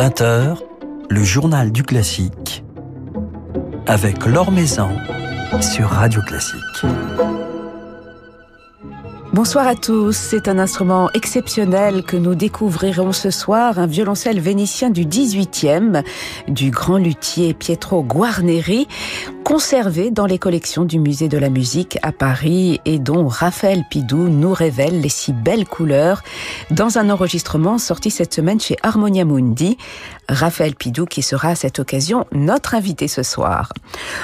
20h, le journal du classique avec Laure Maison sur Radio Classique. Bonsoir à tous. C'est un instrument exceptionnel que nous découvrirons ce soir, un violoncelle vénitien du 18e du grand luthier Pietro Guarneri, conservé dans les collections du musée de la musique à Paris et dont Raphaël Pidou nous révèle les si belles couleurs dans un enregistrement sorti cette semaine chez Harmonia Mundi. Raphaël Pidou qui sera à cette occasion notre invité ce soir.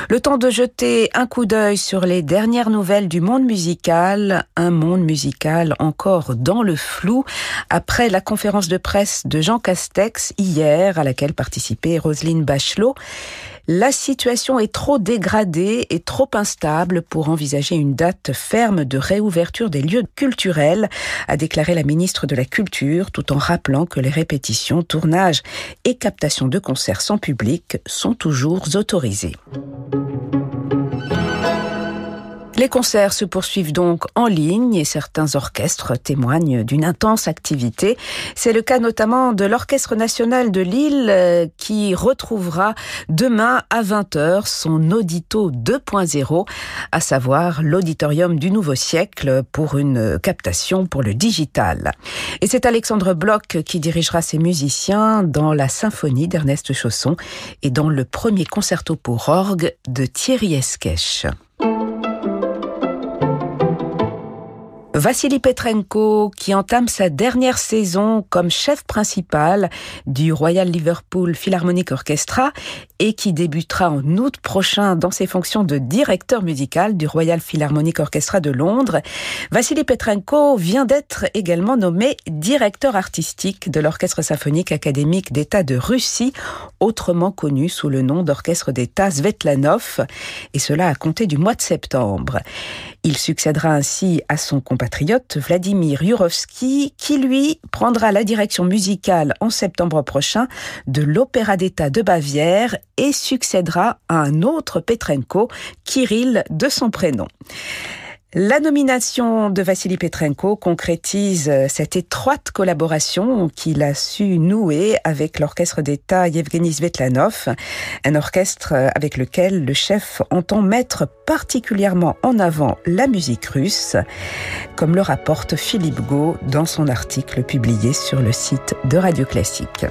Le temps de jeter un coup d'œil sur les dernières nouvelles du monde musical, un monde musical encore dans le flou après la conférence de presse de Jean Castex hier à laquelle participait Roselyne Bachelot. La situation est trop dégradée et trop instable pour envisager une date ferme de réouverture des lieux culturels, a déclaré la ministre de la Culture, tout en rappelant que les répétitions, tournages et captations de concerts sans public sont toujours autorisées. Les concerts se poursuivent donc en ligne et certains orchestres témoignent d'une intense activité. C'est le cas notamment de l'Orchestre national de Lille euh, qui retrouvera demain à 20h son audito 2.0, à savoir l'auditorium du nouveau siècle pour une captation pour le digital. Et c'est Alexandre Bloch qui dirigera ses musiciens dans la symphonie d'Ernest Chausson et dans le premier concerto pour orgue de Thierry Esquèche. Vassili Petrenko, qui entame sa dernière saison comme chef principal du Royal Liverpool Philharmonic Orchestra et qui débutera en août prochain dans ses fonctions de directeur musical du Royal Philharmonic Orchestra de Londres. Vassili Petrenko vient d'être également nommé directeur artistique de l'Orchestre symphonique académique d'État de Russie, autrement connu sous le nom d'Orchestre d'État Svetlanov, et cela a compté du mois de septembre. Il succédera ainsi à son compatriote Vladimir Yurovsky, qui lui prendra la direction musicale en septembre prochain de l'Opéra d'État de Bavière et succédera à un autre Petrenko, Kirill de son prénom. La nomination de Vassili Petrenko concrétise euh, cette étroite collaboration qu'il a su nouer avec l'orchestre d'État Yevgeny Svetlanov, un orchestre euh, avec lequel le chef entend mettre particulièrement en avant la musique russe, comme le rapporte Philippe Gau dans son article publié sur le site de Radio Classique.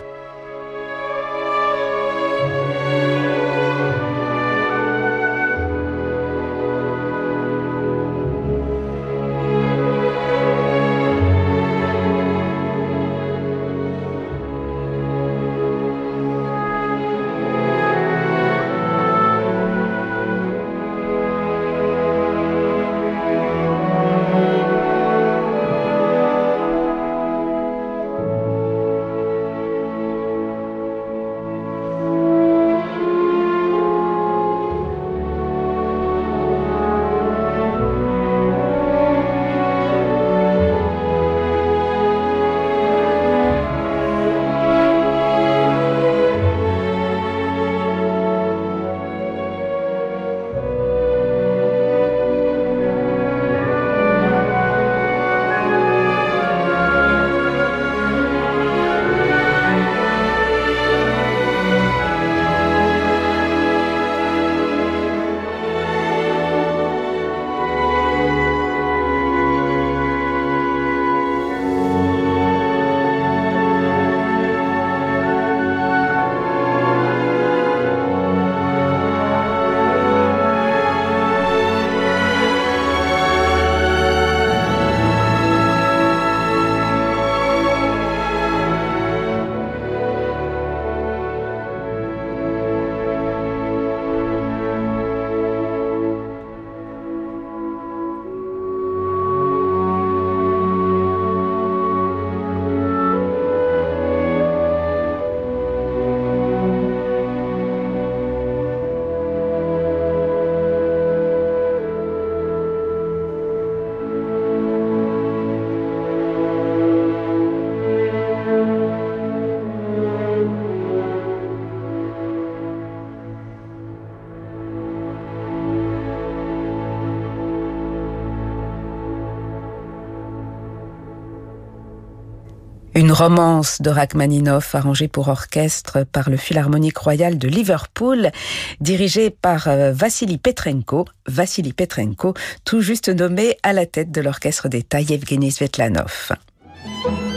Une romance de Rachmaninoff arrangée pour orchestre par le Philharmonique Royal de Liverpool, dirigée par euh, Vassili Petrenko, Vassili Petrenko, tout juste nommé à la tête de l'orchestre d'État Yevgeny Svetlanov.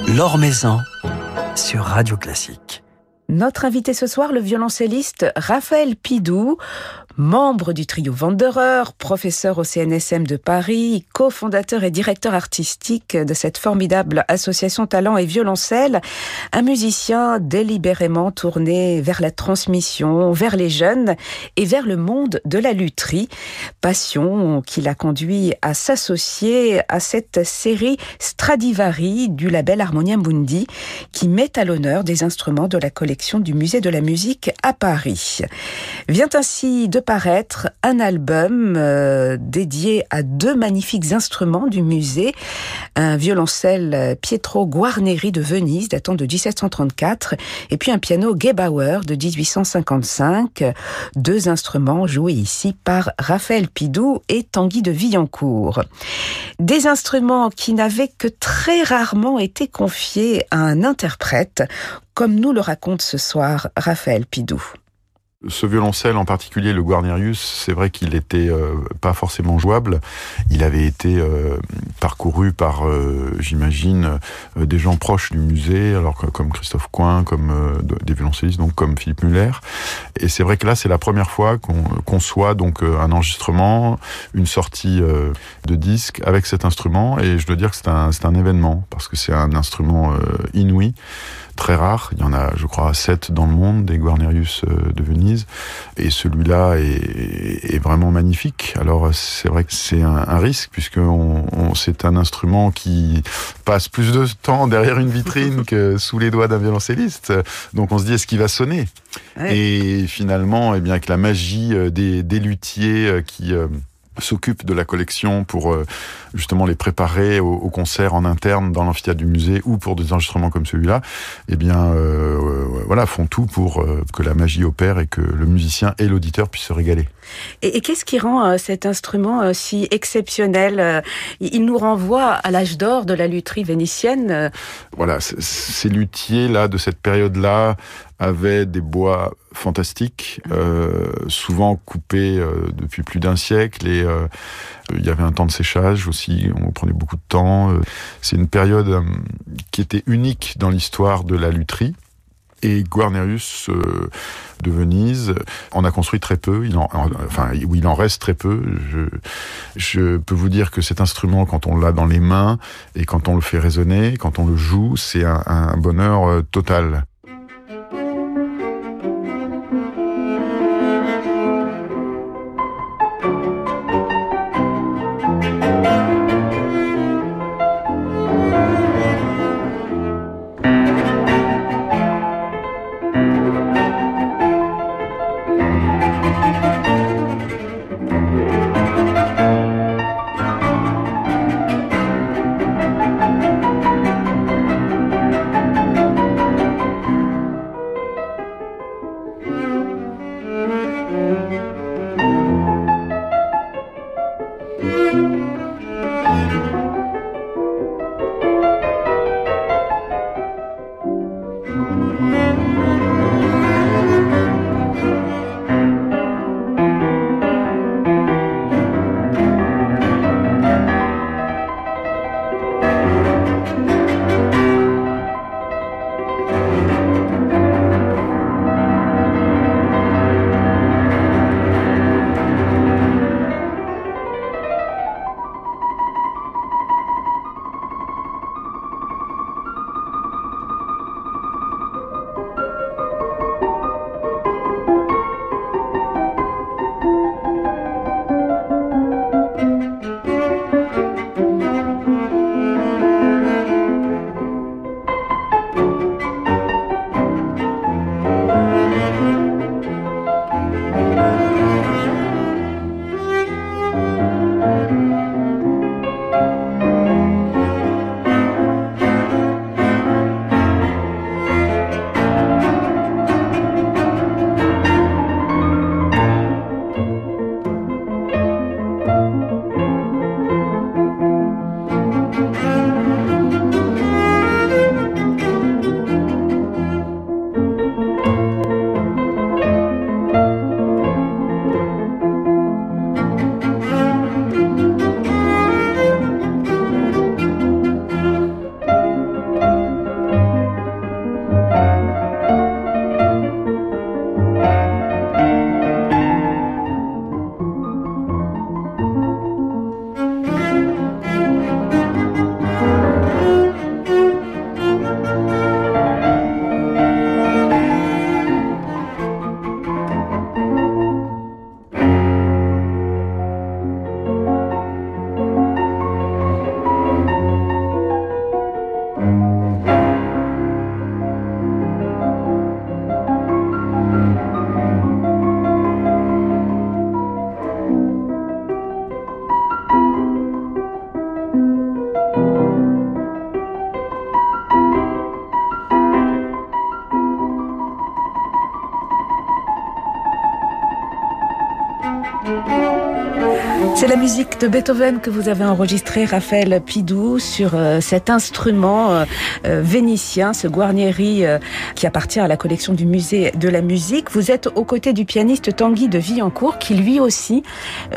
L'Or Maison sur Radio Classique. Notre invité ce soir, le violoncelliste Raphaël Pidou, membre du trio Wanderer, professeur au CNSM de Paris, cofondateur et directeur artistique de cette formidable association talent et violoncelle, un musicien délibérément tourné vers la transmission, vers les jeunes et vers le monde de la lutherie, passion qui l'a conduit à s'associer à cette série Stradivari du label Harmonia Mundi qui met à l'honneur des instruments de la collection du musée de la musique à Paris. Vient ainsi de un album euh, dédié à deux magnifiques instruments du musée, un violoncelle Pietro Guarneri de Venise datant de 1734 et puis un piano Gebauer de 1855, deux instruments joués ici par Raphaël Pidou et Tanguy de Villancourt. Des instruments qui n'avaient que très rarement été confiés à un interprète, comme nous le raconte ce soir Raphaël Pidou. Ce violoncelle en particulier, le Guarnerius, c'est vrai qu'il était euh, pas forcément jouable. Il avait été euh, parcouru par, euh, j'imagine, des gens proches du musée, alors comme Christophe Coin, comme des violoncellistes, donc comme Philippe Muller. Et c'est vrai que là, c'est la première fois qu'on conçoit donc un enregistrement, une sortie de disque avec cet instrument. Et je dois dire que c'est un, un événement parce que c'est un instrument inouï très rare. Il y en a, je crois, sept dans le monde, des Guarnerius euh, de Venise. Et celui-là est, est, vraiment magnifique. Alors, c'est vrai que c'est un, un, risque, puisque on, on, c'est un instrument qui passe plus de temps derrière une vitrine que sous les doigts d'un violoncelliste. Donc, on se dit, est-ce qu'il va sonner? Ouais. Et finalement, eh bien, avec la magie euh, des, des luthiers euh, qui s'occupe de la collection pour euh, justement les préparer au, concert en interne dans l'amphithéâtre du musée ou pour des enregistrements comme celui-là, eh bien euh, voilà, font tout pour euh, que la magie opère et que le musicien et l'auditeur puissent se régaler. Et, qu'est-ce qui rend euh, cet instrument euh, si exceptionnel Il nous renvoie à l'âge d'or de la lutherie vénitienne. Voilà, ces luthiers là de cette période-là avaient des bois fantastiques, euh, souvent coupés euh, depuis plus d'un siècle et euh, il y avait un temps de séchage aussi, on prenait beaucoup de temps. C'est une période qui était unique dans l'histoire de la lutherie. Et Guarnerius euh, de Venise en a construit très peu, il en, enfin, où il en reste très peu. Je, je peux vous dire que cet instrument, quand on l'a dans les mains et quand on le fait résonner, quand on le joue, c'est un, un bonheur euh, total. De Beethoven que vous avez enregistrée, Raphaël Pidou, sur euh, cet instrument euh, euh, vénitien, ce Guarnieri qui appartient à la collection du musée de la musique. Vous êtes aux côtés du pianiste Tanguy de Villancourt, qui lui aussi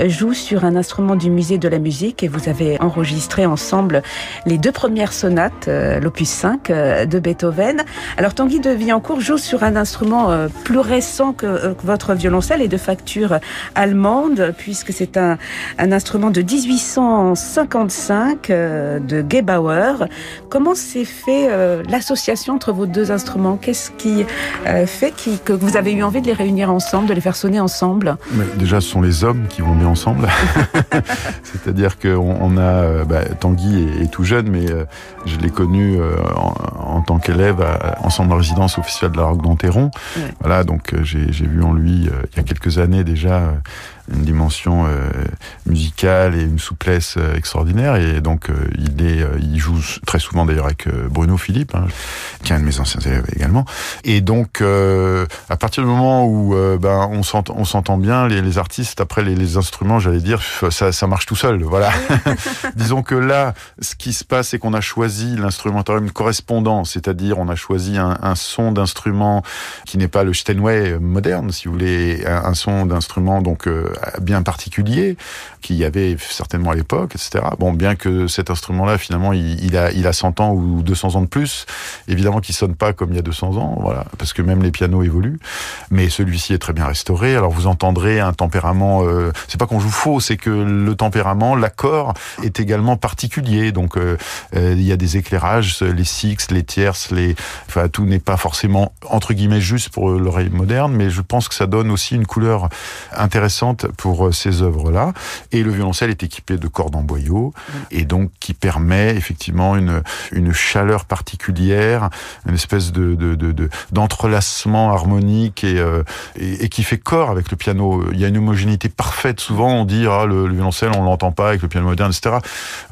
joue sur un instrument du musée de la musique, et vous avez enregistré ensemble les deux premières sonates, l'opus 5 de Beethoven. Alors Tanguy de Villancourt joue sur un instrument plus récent que votre violoncelle et de facture allemande, puisque c'est un instrument de 1855 euh, de Gebauer. Comment s'est fait euh, l'association entre vos deux instruments? Qu'est-ce qui euh, fait que vous avez eu envie de les réunir ensemble, de les faire sonner ensemble? Déjà, ce sont les hommes qui vont bien ensemble. C'est-à-dire qu'on on a... Bah, Tanguy est, tout jeune, mais je l'ai connu en, tant qu'élève ensemble en résidence au Festival de la Roque d'Anteron. Voilà, donc j'ai vu en lui, il y a quelques années déjà, une dimension euh, musicale et une souplesse euh, extraordinaire. Et donc, euh, il, est, il joue très souvent d'ailleurs avec Bruno Philippe, hein, qui est un de mes anciens élèves également. Et donc, à partir du moment où ben, on s'entend bien, les, les, artistes, après les, les instruments, j'allais dire, ça, ça marche tout seul. Voilà. Disons que là, ce qui se passe, c'est qu'on a choisi l'instrumentarium correspondant, c'est-à-dire on a choisi un, un son d'instrument qui n'est pas le Steinway moderne, si vous voulez, un, un son d'instrument donc bien particulier qu'il y avait certainement à l'époque, etc. Bon, bien que cet instrument-là, finalement, il, a, il a 100 ans ou 200 ans de plus, évidemment qu'il sonne pas comme il y a 200 ans, voilà, parce que même les pianos évoluent. Mais celui-ci est très bien restauré. Alors vous entendrez un tempérament. Euh, c'est pas qu'on joue faux, c'est que le tempérament, l'accord est également particulier. Donc euh, euh, il y a des éclairages, les six, les tierces, les, enfin tout n'est pas forcément entre guillemets juste pour l'oreille moderne, mais je pense que ça donne aussi une couleur intéressante pour euh, ces œuvres-là. Et le violoncelle est équipé de cordes en boyau, et donc qui permet effectivement une, une chaleur particulière, une espèce de, de, d'entrelacement harmonique euh, et, et, qui fait corps avec le piano. Il y a une homogénéité parfaite. Souvent, on dit ah, le, violoncelle, on l'entend pas avec le piano moderne, etc.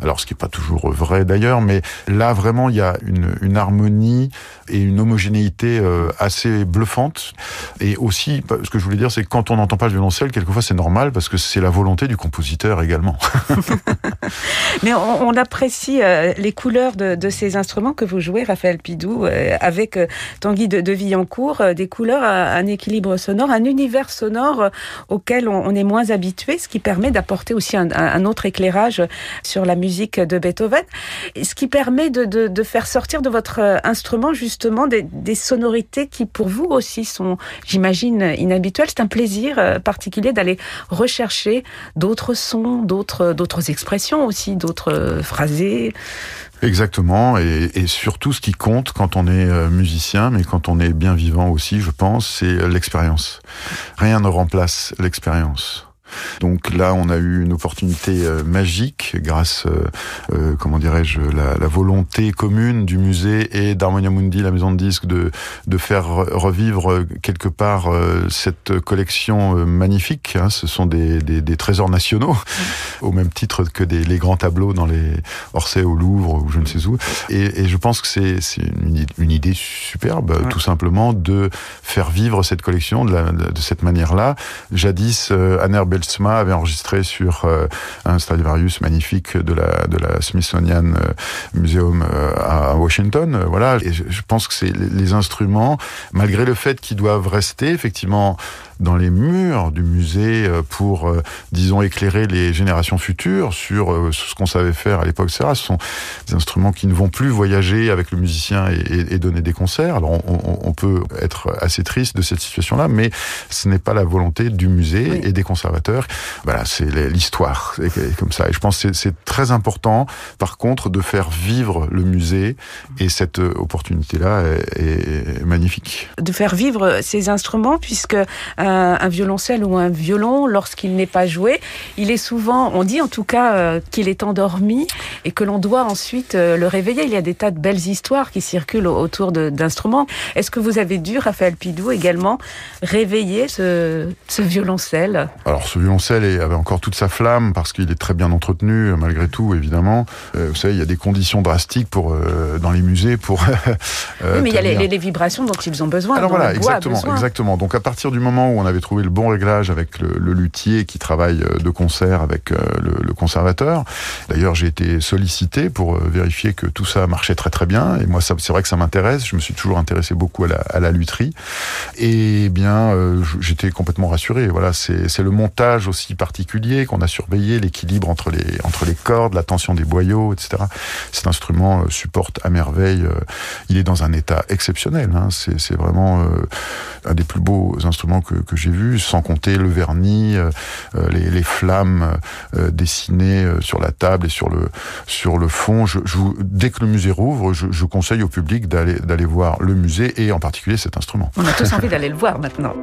Alors, ce qui est pas toujours vrai d'ailleurs, mais là vraiment, il y a une, une harmonie et une homogénéité euh, assez bluffante. Et aussi, ce que je voulais dire, c'est que quand on n'entend pas le violoncelle, quelquefois c'est normal parce que c'est la volonté du compositeur également. Mais on, apprécie euh, les couleurs de, ces instruments que vous jouez, Raphaël Pidou, euh, avec Tanguy de, de Villancourt, des couleurs, un équilibre sonore, un univers sonore auquel on, est moins habitué, ce qui permet d'apporter aussi un, autre éclairage sur la musique de Beethoven, ce qui permet de, de faire sortir de votre instrument justement justement des, sonorités qui pour vous aussi sont, j'imagine, inhabituelles. C'est un plaisir euh, particulier d'aller rechercher d'autres sons, d'autres, d'autres expressions aussi, d'autres euh, phrasés. Exactement, et, surtout ce qui compte quand on est euh, musicien, mais quand on est bien vivant aussi, je pense, c'est l'expérience. Rien ne remplace l'expérience. Donc là, on a eu une opportunité euh, magique grâce, euh, euh, comment dirais-je, la, la, volonté commune du musée et d'Harmonia Mundi, la maison de disques, de, de faire revivre quelque part cette collection magnifique. Hein. Ce sont des, des, des trésors nationaux, au même titre que des, les grands tableaux dans les Orsay au Louvre ou je ne sais où. Et, et je pense que c'est une, une, idée superbe, tout simplement, de faire vivre cette collection de, la, de cette manière-là. Jadis, Anne Belsma avait enregistré sur euh, un Stradivarius magnifique de la, de la Smithsonian euh, Museum euh, à Washington. Voilà, et je pense que c'est les instruments, malgré le fait qu'ils doivent rester effectivement dans les murs du musée euh, pour, euh, disons, éclairer les générations futures sur euh, ce qu'on savait faire à l'époque, Ce sont des instruments qui ne vont plus voyager avec le musicien et, et, donner des concerts. Alors on, on, peut être assez triste de cette situation-là, mais ce n'est pas la volonté du musée et des conservateurs. Voilà, c'est l'histoire, comme ça. Et je pense que c'est très important, par contre, de faire vivre le musée et cette opportunité-là est, est, magnifique. De faire vivre ces instruments, puisque un, violoncelle ou un violon, lorsqu'il n'est pas joué, il est souvent, on dit en tout cas euh, qu'il est endormi et que l'on doit ensuite euh, le réveiller. Il y a des tas de belles histoires qui circulent autour d'instruments. Est-ce que vous avez dû, Raphaël Pidou, également réveiller ce, ce violoncelle? Alors ce ce violoncelle avait encore toute sa flamme parce qu'il est très bien entretenu malgré tout, évidemment. vous savez, il y a des conditions drastiques pour dans les musées pour. oui, mais il y a les, vibrations dont ils ont besoin. Alors voilà, exactement, exactement. Donc à partir du moment où on avait trouvé le bon réglage avec le, luthier qui travaille de concert avec le, le conservateur. D'ailleurs, j'ai été sollicité pour vérifier que tout ça marchait très très bien. Et moi, c'est vrai que ça m'intéresse. Je me suis toujours intéressé beaucoup à la, à lutherie. Et bien, euh, j'étais complètement rassuré. Voilà, c'est le montage aussi particulier qu'on a surveillé, l'équilibre entre les cordes, la tension des boyaux, etc. Cet instrument euh, supporte à merveille. Euh, il est dans un état exceptionnel. Hein. C'est vraiment un des plus beaux instruments que, que j'ai vus, sans compter le vernis, les, les, flammes dessinées sur la table et sur le sur le fond. Dès que le musée rouvre, je, je conseille au public d'aller voir le musée et en particulier cet instrument. On a tous envie d'aller le voir maintenant.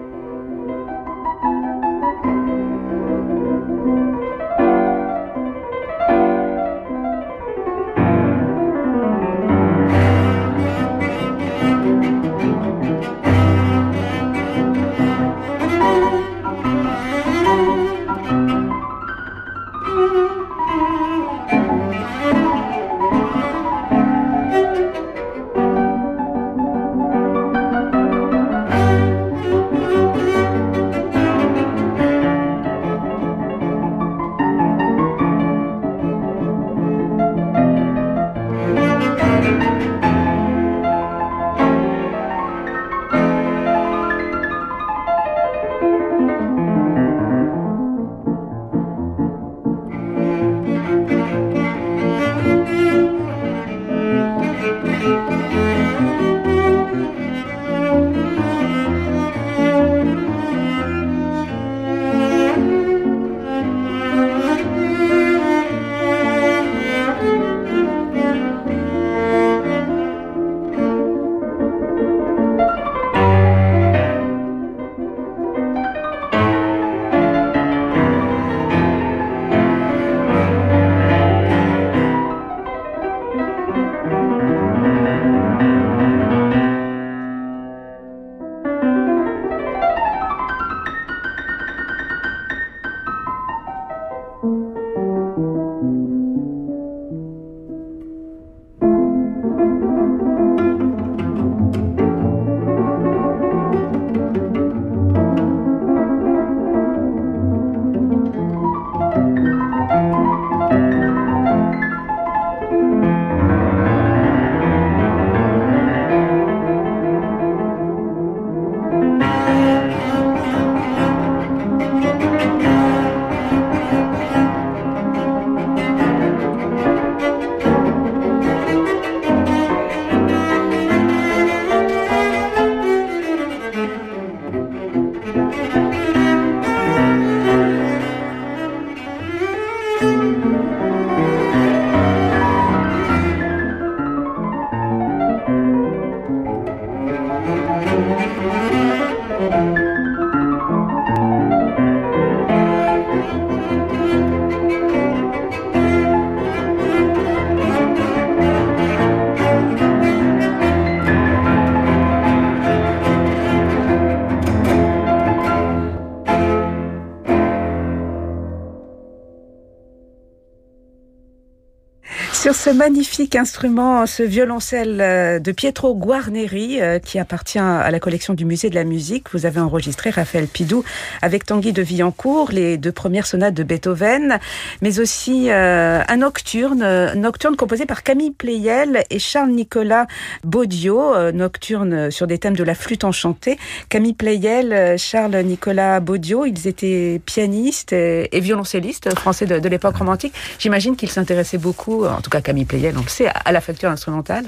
Sur ce magnifique instrument, ce violoncelle euh, de Pietro Guarneri, euh, qui appartient à la collection du Musée de la musique, vous avez enregistré Raphaël Pidou avec Tanguy de Villancourt, les deux premières sonates de Beethoven, mais aussi euh, un nocturne, nocturne composé par Camille Pleyel et Charles-Nicolas Baudio, nocturne sur des thèmes de la flûte enchantée. Camille Pleyel, Charles-Nicolas Baudio, ils étaient pianistes et, violoncellistes français de, de l'époque romantique. J'imagine qu'ils s'intéressaient beaucoup, en tout cas Camille Pleyel, on le sait, à la facture instrumentale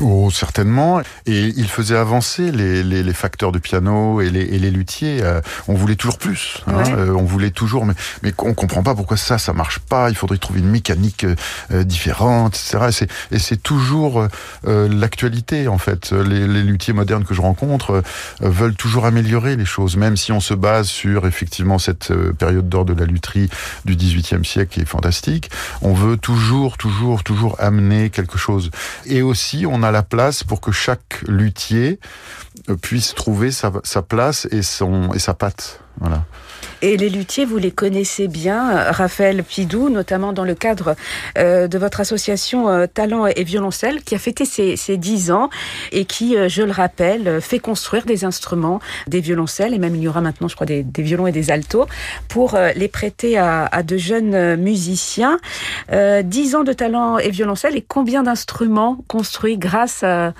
Oh, certainement. Et il faisait avancer les, les, les facteurs de piano et les, et les luthiers. Euh, on voulait toujours plus. Hein, euh, on voulait toujours, mais, mais on comprend pas pourquoi ça, ça marche pas. Il faudrait trouver une mécanique euh, différente, etc. Et c'est toujours l'actualité, en fait. Les, les, luthiers modernes que je rencontre veulent toujours améliorer les choses, même si on se base sur, effectivement, cette période d'or de la lutherie du XVIIIe siècle qui est fantastique. On veut toujours, toujours toujours, amener quelque chose. Et aussi, on a la place pour que chaque luthier puisse trouver sa, sa place et, son, et sa patte. Voilà. Et les luthiers, vous les connaissez bien, Raphaël Pidou, notamment dans le cadre euh, de votre association euh, Talent et Violoncelle, qui a fêté ses, ses 10 ans et qui, euh, je le rappelle, fait construire des instruments, des violoncelles, et même il y aura maintenant, je crois, des, des violons et des altos, pour les prêter à, à de jeunes musiciens. 10 ans de Talent et Violoncelle, et combien d'instruments construits grâce à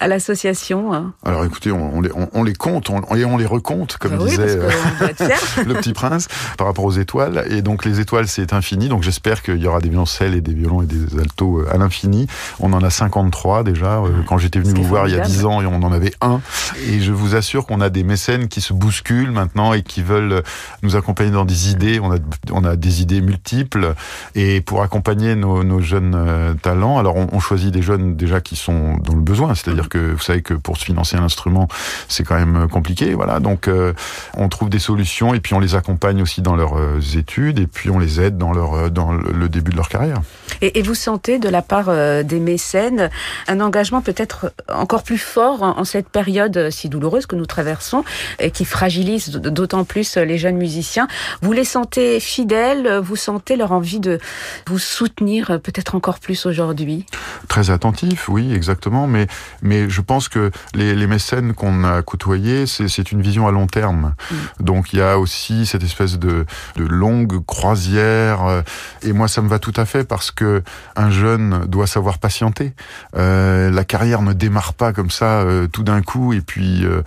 à l'association hein Alors écoutez, on, les, on, les, compte on, et on les recompte, comme bah disait euh, le petit prince, par rapport aux étoiles. Et donc les étoiles, c'est infini. Donc j'espère qu'il y aura des violoncelles et des violons et des altos euh, à l'infini. On en a 53 déjà. Euh, quand j'étais venu vous voir il y a 10 ans, on en avait un. Et je vous assure qu'on a des mécènes qui se bousculent maintenant et qui veulent nous accompagner dans des idées. On a, on a des idées multiples. Et pour accompagner nos, nos jeunes talents, alors on, on choisit des jeunes déjà qui sont dans le besoin, c'est-à-dire que vous savez que pour se financer un instrument, c'est quand même compliqué. Voilà, donc euh, on trouve des solutions et puis on les accompagne aussi dans leurs euh, études et puis on les aide dans leur euh, dans le début de leur carrière. Et, et vous sentez de la part des mécènes un engagement peut-être encore plus fort en, cette période si douloureuse que nous traversons et qui fragilise d'autant plus les jeunes musiciens? Vous les sentez fidèles? Vous sentez leur envie de vous soutenir peut-être encore plus aujourd'hui? Très attentif, oui, exactement. Mais mais je pense que les, les mécènes qu'on a côtoyés, c'est une vision à long terme. Mm. Donc il y a aussi cette espèce de, de longue croisière. Euh, et moi, ça me va tout à fait parce que un jeune doit savoir patienter. Euh, la carrière ne démarre pas comme ça euh, tout d'un coup. Et puis euh,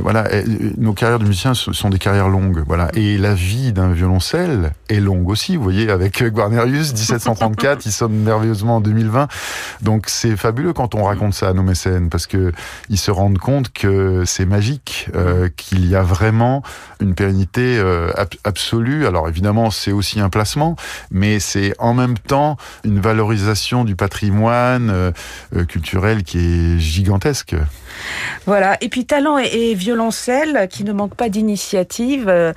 voilà, nos carrières de musiciens sont des carrières longues. Voilà. Et la vie d'un violoncelle est longue aussi. Vous voyez, avec Guarnerius, 1734, il sonne merveilleusement en 2020. Donc c'est fabuleux quand on raconte ça à nos mécènes parce que ils se rendent compte que c'est magique, euh, qu'il y a vraiment une pérennité euh, absolue. Alors évidemment, c'est aussi un placement, mais c'est en même temps une valorisation du patrimoine euh, culturel qui est gigantesque. Voilà. Et puis Talent et, Violoncelle, qui ne manque pas d'initiative, euh,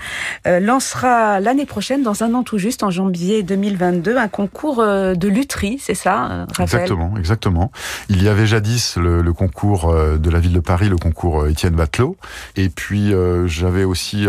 euh, lancera l'année prochaine, dans un an tout juste, en janvier 2022, un concours euh, de lutherie, c'est ça, Raphaël? Exactement, exactement. Il y avait jadis le, concours de la ville de Paris, le concours Étienne Batelot. Et puis j'avais aussi,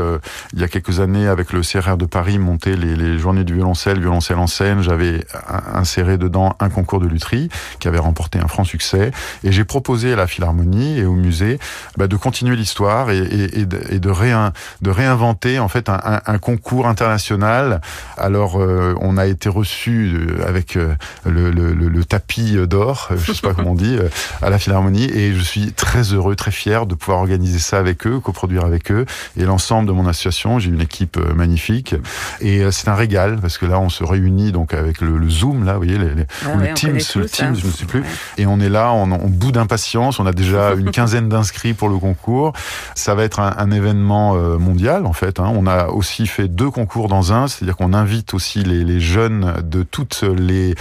il y a quelques années, avec le CRR de Paris, monté les, les journées du violoncelle, violoncelle en scène. J'avais inséré dedans un concours de lutherie qui avait remporté un franc succès. Et j'ai proposé à la Philharmonie et au musée, bah, de continuer l'histoire et, et, et, de, et de, réin, de, réinventer en fait un, un, un concours international. Alors euh, on a été reçu euh, avec euh, le, le, le, tapis d'or, je sais pas comment on dit, à la Philharmonie et je suis très heureux, très fier de pouvoir organiser ça avec eux, coproduire avec eux et l'ensemble de mon association. J'ai une équipe magnifique et c'est un régal parce que là on se réunit donc avec le, le Zoom là, vous voyez, les, les, ah ouais, le Teams, le Teams, hein. je ne sais plus, ouais. et on est là, on, on bout d'impatience. On a déjà une quinzaine d'inscrits pour le concours. Ça va être un, un événement euh, mondial en fait. Hein. On a aussi fait deux concours dans un, c'est-à-dire qu'on invite aussi les, les, jeunes de toutes les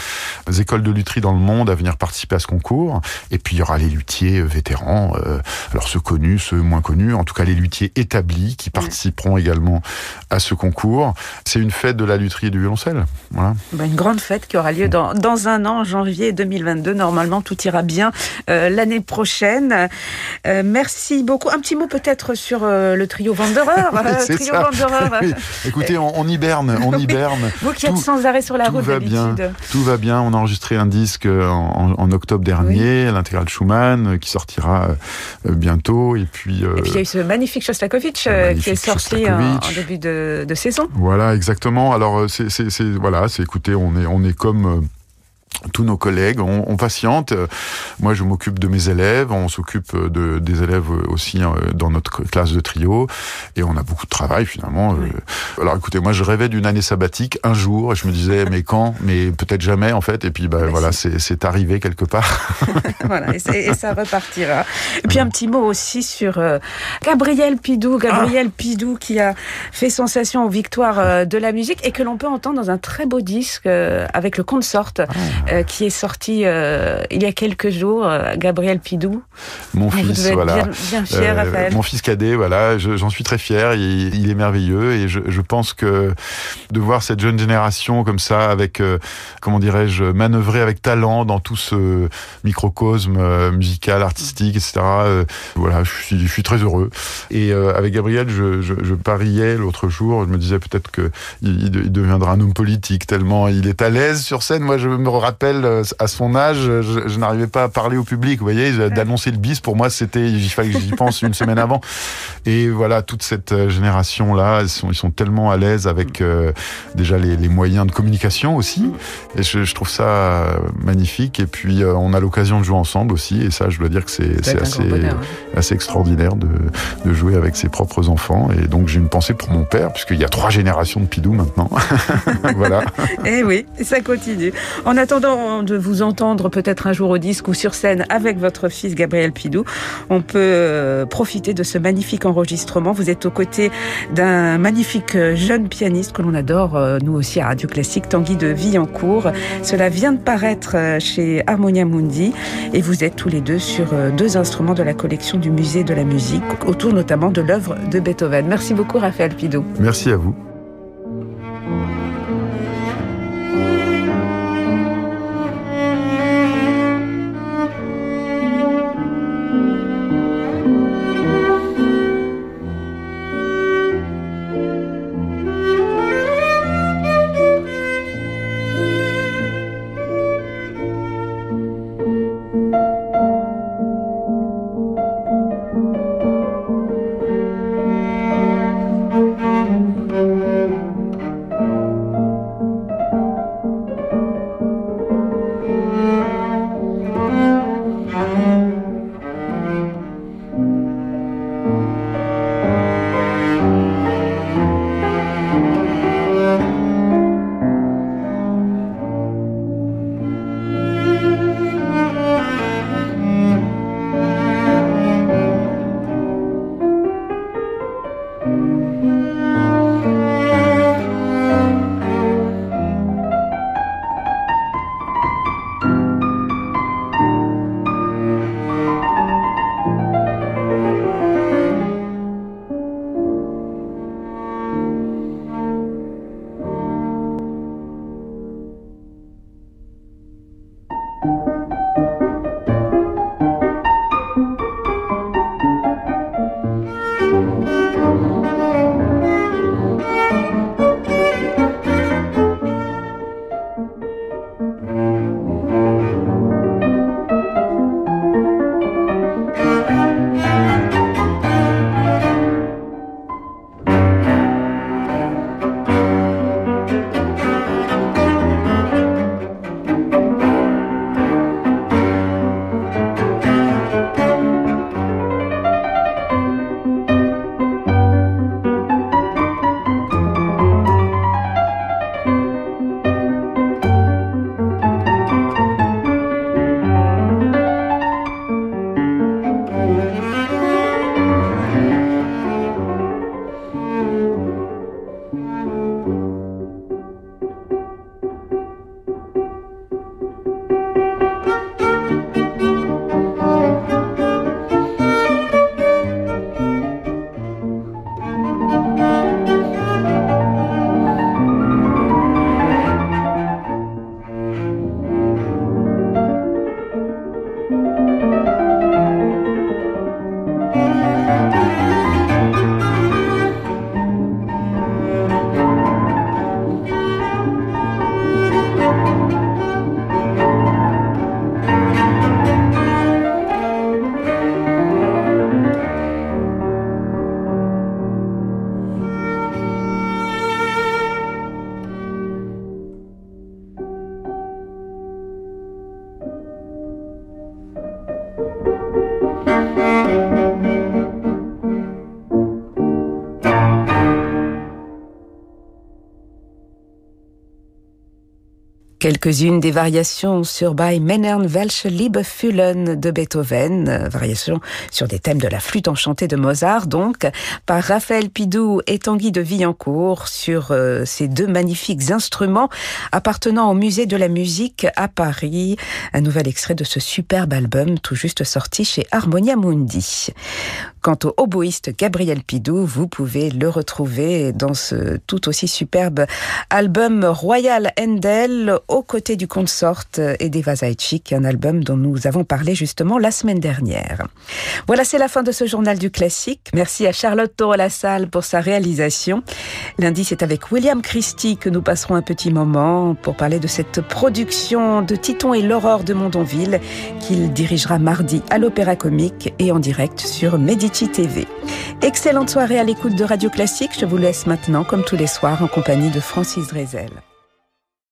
écoles de lutherie dans le monde à venir participer à ce concours. Et puis il y aura les luthiers vétérans, euh, alors ceux connus, ceux moins connus, en tout cas les luthiers établis qui participeront également à ce concours. C'est une fête de la lutherie et du violoncelle. Voilà. Ben, une grande fête qui aura lieu dans, dans un an, janvier 2022. Normalement, tout ira bien euh, l'année prochaine. Euh, merci beaucoup. Un petit mot peut-être sur euh, le trio Wanderer. Euh, trio. Oui. Écoutez, on, on, hiberne, on hiberne. Vous qui êtes sans arrêt sur la route bien. Tout va bien. On a enregistré un disque en, en octobre dernier, l'intégrale Schumann, qui sortira bientôt. Et puis, et puis il y a eu ce magnifique Shostakovich magnifique qui est sorti en, en, début de, de, saison. Voilà, exactement. Alors c'est voilà, c'est écoutez, on est on est comme tous nos collègues, on, on patiente. Moi, je m'occupe de mes élèves, on s'occupe de, des élèves aussi euh, dans notre classe de trio, et on a beaucoup de travail finalement. Oui. Alors, écoutez, moi, je rêvais d'une année sabbatique un jour, et je me disais, mais quand? Mais peut-être jamais, en fait. Et puis, bah, voilà, c'est arrivé quelque part. voilà, et, et, ça repartira. Et puis, un petit mot aussi sur euh, Gabriel Pidou, Gabriel ah. Pidou, qui a fait sensation aux victoires euh, de la musique et que l'on peut entendre dans un très beau disque euh, avec le consorte. Ah qui est sorti il y a quelques jours, Gabriel Pidou. Mon fils, voilà. Bien, fier, Raphaël. Mon fils cadet, voilà, j'en suis très fier. Il, il est merveilleux et je, je, pense que de voir cette jeune génération comme ça, avec, comment dirais-je, manœuvrer avec talent dans tout ce microcosme musical, artistique, etc. voilà, je suis, je suis très heureux. Et avec Gabriel, je, je, je pariais l'autre jour, je me disais peut-être que il, deviendra un homme politique tellement il est à l'aise sur scène. Moi, je me rappelle euh, à son âge, je, n'arrivais pas à parler au public. Vous voyez, d'annoncer le bis pour moi, c'était il fallait que j'y pense une semaine avant. Et voilà, toute cette euh, génération là, ils sont, ils sont tellement à l'aise avec euh, déjà les, les, moyens de communication aussi. Et je, je trouve ça magnifique. Et puis on a l'occasion de jouer ensemble aussi. Et ça, je dois dire que c'est assez, assez extraordinaire de, de jouer avec ses propres enfants. Et donc j'ai une pensée pour mon père, puisqu'il y a trois générations de Pidou maintenant. voilà. Et eh oui, ça continue. En attendant de vous entendre peut-être un jour au disque ou sur scène avec votre fils Gabriel Pidou, on peut euh, profiter de ce magnifique enregistrement. Vous êtes aux côtés d'un magnifique euh, jeune pianiste que l'on adore, euh, nous aussi à Radio Classique, Tanguy de Villancourt. Cela vient de paraître chez Harmonia Mundi et vous êtes tous les deux sur deux instruments de la collection du musée de la musique, autour notamment de l'œuvre de Beethoven. Merci beaucoup Raphaël Pidou. Merci à vous. que quelques-unes des variations sur Bei Männern welche Liebe fühlen de Beethoven, variations sur des thèmes de la flûte enchantée de Mozart, donc, par Raphaël Pidou et Tanguy de Villancourt sur euh, ces deux magnifiques instruments appartenant au musée de la musique à Paris. Un nouvel extrait de ce superbe album tout juste sorti chez Harmonia Mundi. Quant au oboïste Gabriel Pidou, vous pouvez le retrouver dans ce tout aussi superbe album Royal Endel aux du consort et d'Eva Zaitchik, un album dont nous avons parlé justement la semaine dernière. Voilà, c'est la fin de ce journal du classique. Merci à Charlotte Toro-Lassalle pour sa réalisation. Lundi, c'est avec William Christie que nous passerons un petit moment pour parler de cette production de Titon et l'aurore de Mondonville qu'il dirigera mardi à l'Opéra Comique et en direct sur Medici TV. Excellente soirée à l'écoute de Radio Classique. Je vous laisse maintenant, comme tous les soirs, en compagnie de Francis Drezel.